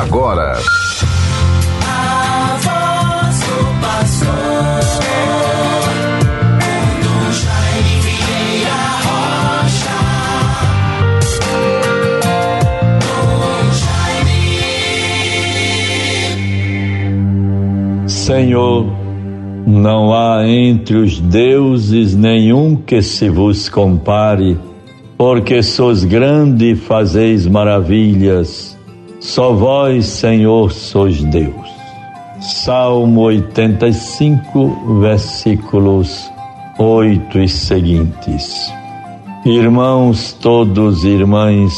agora. Senhor, não há entre os deuses nenhum que se vos compare, porque sois grande e fazeis maravilhas. Só vós, Senhor, sois Deus. Salmo 85, versículos 8 e seguintes. Irmãos todos, irmãs,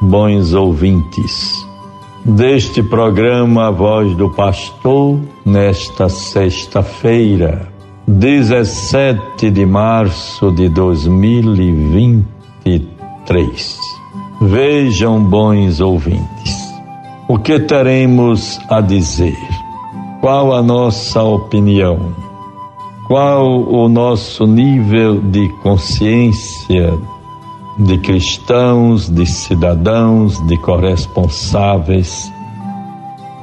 bons ouvintes deste programa A Voz do Pastor, nesta sexta-feira, 17 de março de 2023. Vejam, bons ouvintes, o que teremos a dizer? Qual a nossa opinião? Qual o nosso nível de consciência de cristãos, de cidadãos, de corresponsáveis,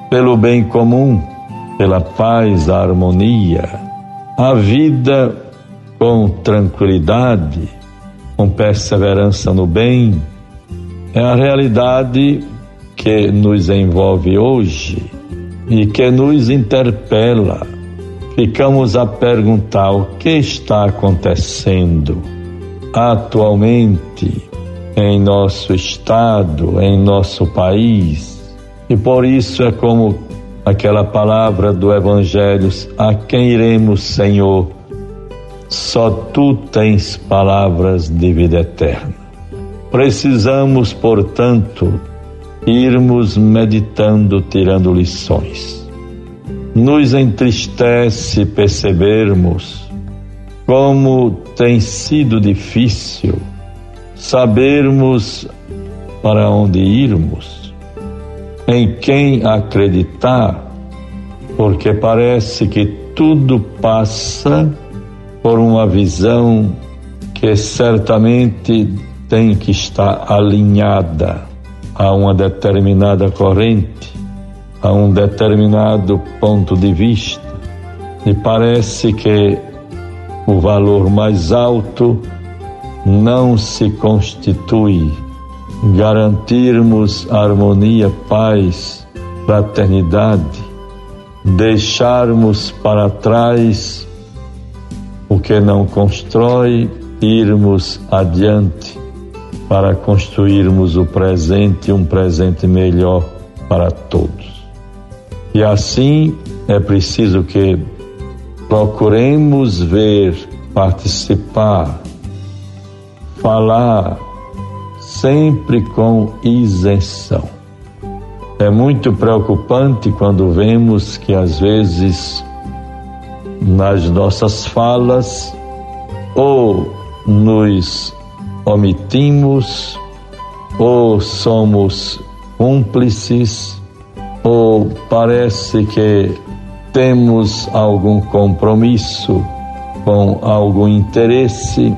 pelo bem comum, pela paz, a harmonia, a vida com tranquilidade, com perseverança no bem, é a realidade que nos envolve hoje e que nos interpela. Ficamos a perguntar o que está acontecendo atualmente em nosso estado, em nosso país. E por isso é como aquela palavra do Evangelho: A quem iremos, Senhor? Só tu tens palavras de vida eterna. Precisamos, portanto, irmos meditando, tirando lições. Nos entristece percebermos como tem sido difícil sabermos para onde irmos, em quem acreditar, porque parece que tudo passa por uma visão que certamente tem que estar alinhada a uma determinada corrente, a um determinado ponto de vista. E parece que o valor mais alto não se constitui garantirmos harmonia, paz, fraternidade, deixarmos para trás o que não constrói, irmos adiante para construirmos o presente, um presente melhor para todos. E assim é preciso que procuremos ver, participar, falar sempre com isenção. É muito preocupante quando vemos que às vezes nas nossas falas ou nos omitimos ou somos cúmplices ou parece que temos algum compromisso com algum interesse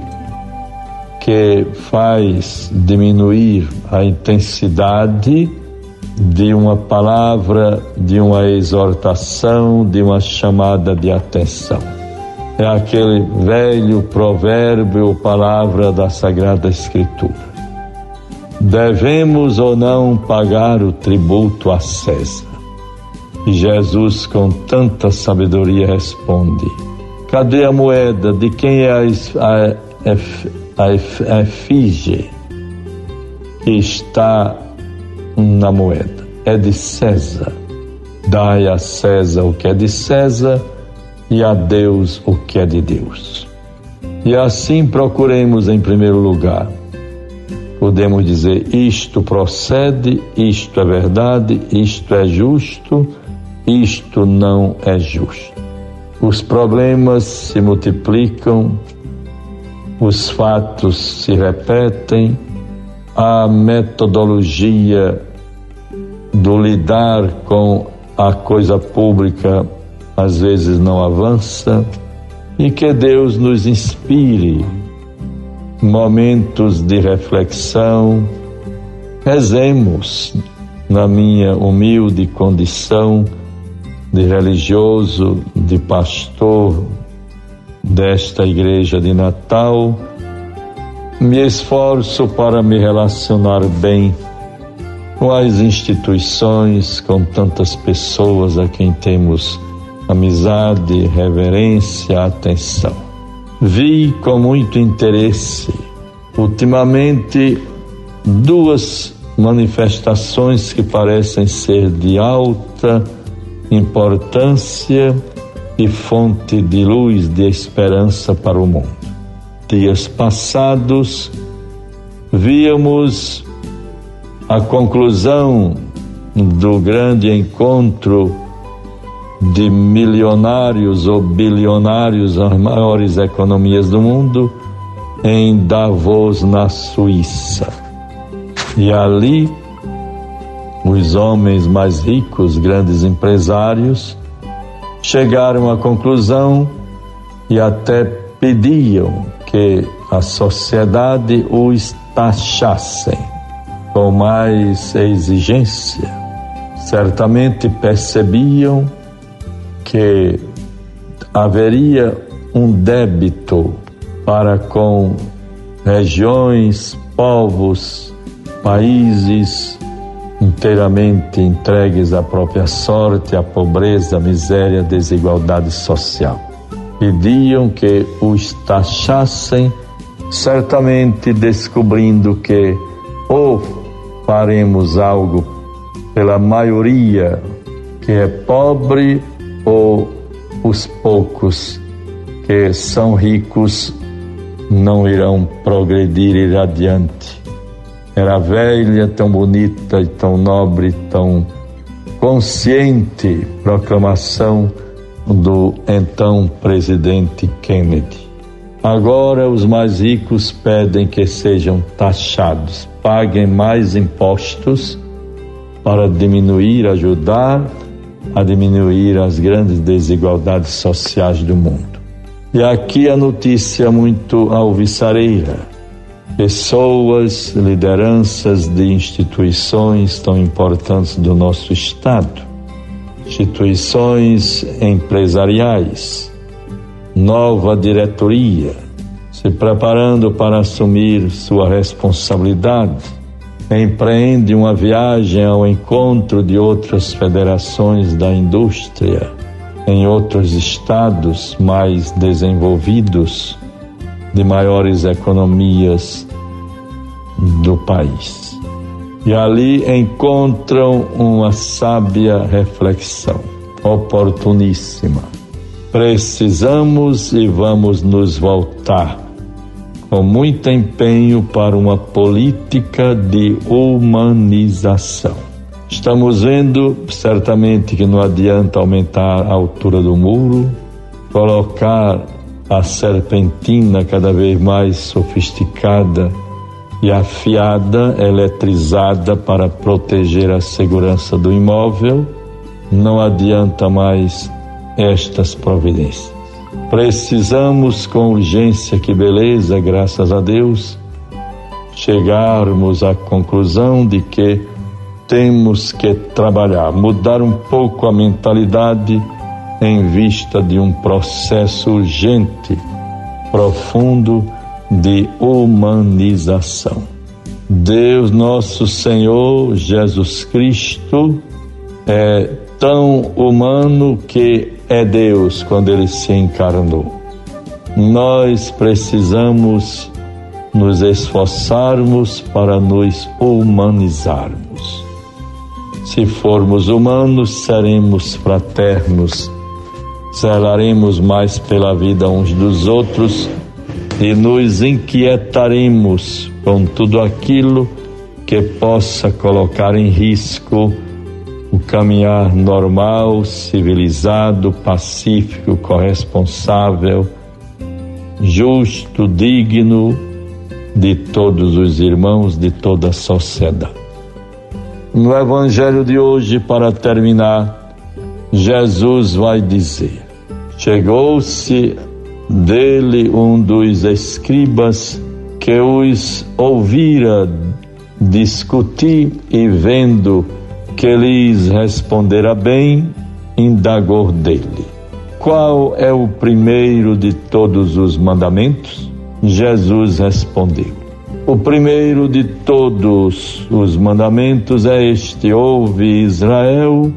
que faz diminuir a intensidade de uma palavra, de uma exortação, de uma chamada de atenção. É aquele velho provérbio palavra da Sagrada Escritura. Devemos ou não pagar o tributo a César? E Jesus, com tanta sabedoria, responde: Cadê a moeda? De quem é a, a efígie que está na moeda? É de César. Dai a César o que é de César e a Deus o que é de Deus. E assim procuremos, em primeiro lugar, podemos dizer: isto procede, isto é verdade, isto é justo isto não é justo. Os problemas se multiplicam, os fatos se repetem, a metodologia do lidar com a coisa pública às vezes não avança e que Deus nos inspire momentos de reflexão. Rezemos na minha humilde condição de religioso, de pastor desta igreja de Natal, me esforço para me relacionar bem com as instituições, com tantas pessoas a quem temos amizade, reverência, atenção. Vi com muito interesse, ultimamente, duas manifestações que parecem ser de alta importância e fonte de luz, de esperança para o mundo. Dias passados, víamos a conclusão do grande encontro de milionários ou bilionários, as maiores economias do mundo, em Davos, na Suíça. E ali, os homens mais ricos, grandes empresários, chegaram à conclusão e até pediam que a sociedade os taxassem com mais exigência. Certamente percebiam que haveria um débito para com regiões, povos, países inteiramente entregues à própria sorte, à pobreza, à miséria, à desigualdade social. Pediam que os taxassem, certamente descobrindo que ou faremos algo pela maioria que é pobre ou os poucos que são ricos não irão progredir ir adiante. Era velha, tão bonita e tão nobre, tão consciente proclamação do então presidente Kennedy. Agora os mais ricos pedem que sejam taxados, paguem mais impostos para diminuir, ajudar a diminuir as grandes desigualdades sociais do mundo. E aqui a notícia muito alvissareira. Pessoas, lideranças de instituições tão importantes do nosso Estado, instituições empresariais, nova diretoria, se preparando para assumir sua responsabilidade, empreende uma viagem ao encontro de outras federações da indústria em outros estados mais desenvolvidos, de maiores economias do país. E ali encontram uma sábia reflexão, oportuníssima. Precisamos e vamos nos voltar com muito empenho para uma política de humanização. Estamos vendo certamente que não adianta aumentar a altura do muro, colocar a serpentina cada vez mais sofisticada e afiada, eletrizada para proteger a segurança do imóvel, não adianta mais estas providências. Precisamos com urgência, que beleza, graças a Deus, chegarmos à conclusão de que temos que trabalhar, mudar um pouco a mentalidade em vista de um processo urgente, profundo de humanização. Deus nosso Senhor Jesus Cristo é tão humano que é Deus quando ele se encarnou. Nós precisamos nos esforçarmos para nos humanizarmos. Se formos humanos, seremos fraternos, zelaremos mais pela vida uns dos outros e nos inquietaremos com tudo aquilo que possa colocar em risco o caminhar normal, civilizado, pacífico, corresponsável, justo, digno de todos os irmãos, de toda a sociedade. No Evangelho de hoje, para terminar, Jesus vai dizer: Chegou-se dele um dos escribas que os ouvira discutir e vendo que lhes respondera bem, indagou dele: Qual é o primeiro de todos os mandamentos? Jesus respondeu: O primeiro de todos os mandamentos é este: Ouve Israel,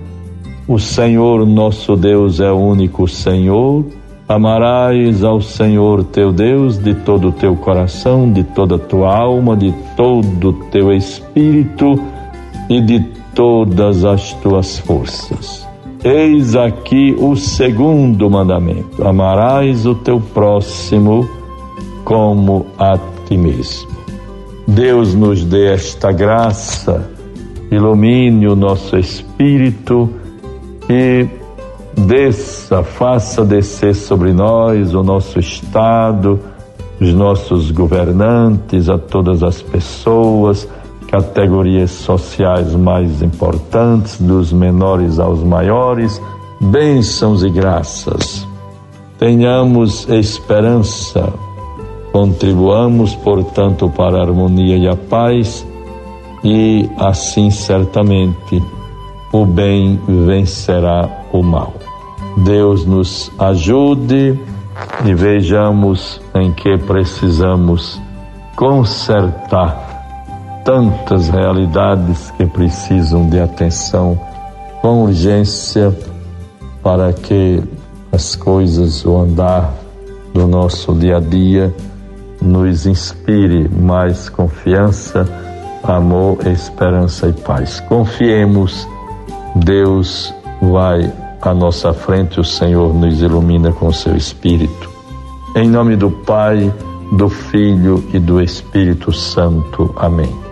o Senhor nosso Deus é o único Senhor. Amarás ao Senhor teu Deus de todo o teu coração, de toda a tua alma, de todo o teu espírito e de todas as tuas forças. Eis aqui o segundo mandamento: amarás o teu próximo como a ti mesmo. Deus nos dê esta graça, ilumine o nosso espírito e desça, faça descer sobre nós o nosso Estado, os nossos governantes, a todas as pessoas, categorias sociais mais importantes, dos menores aos maiores, bênçãos e graças. Tenhamos esperança, contribuamos, portanto, para a harmonia e a paz, e assim certamente o bem vencerá o mal. Deus nos ajude e vejamos em que precisamos consertar tantas realidades que precisam de atenção com urgência para que as coisas, o andar do nosso dia a dia nos inspire mais confiança, amor, esperança e paz. Confiemos, Deus vai à nossa frente, o Senhor nos ilumina com seu Espírito. Em nome do Pai, do Filho e do Espírito Santo. Amém.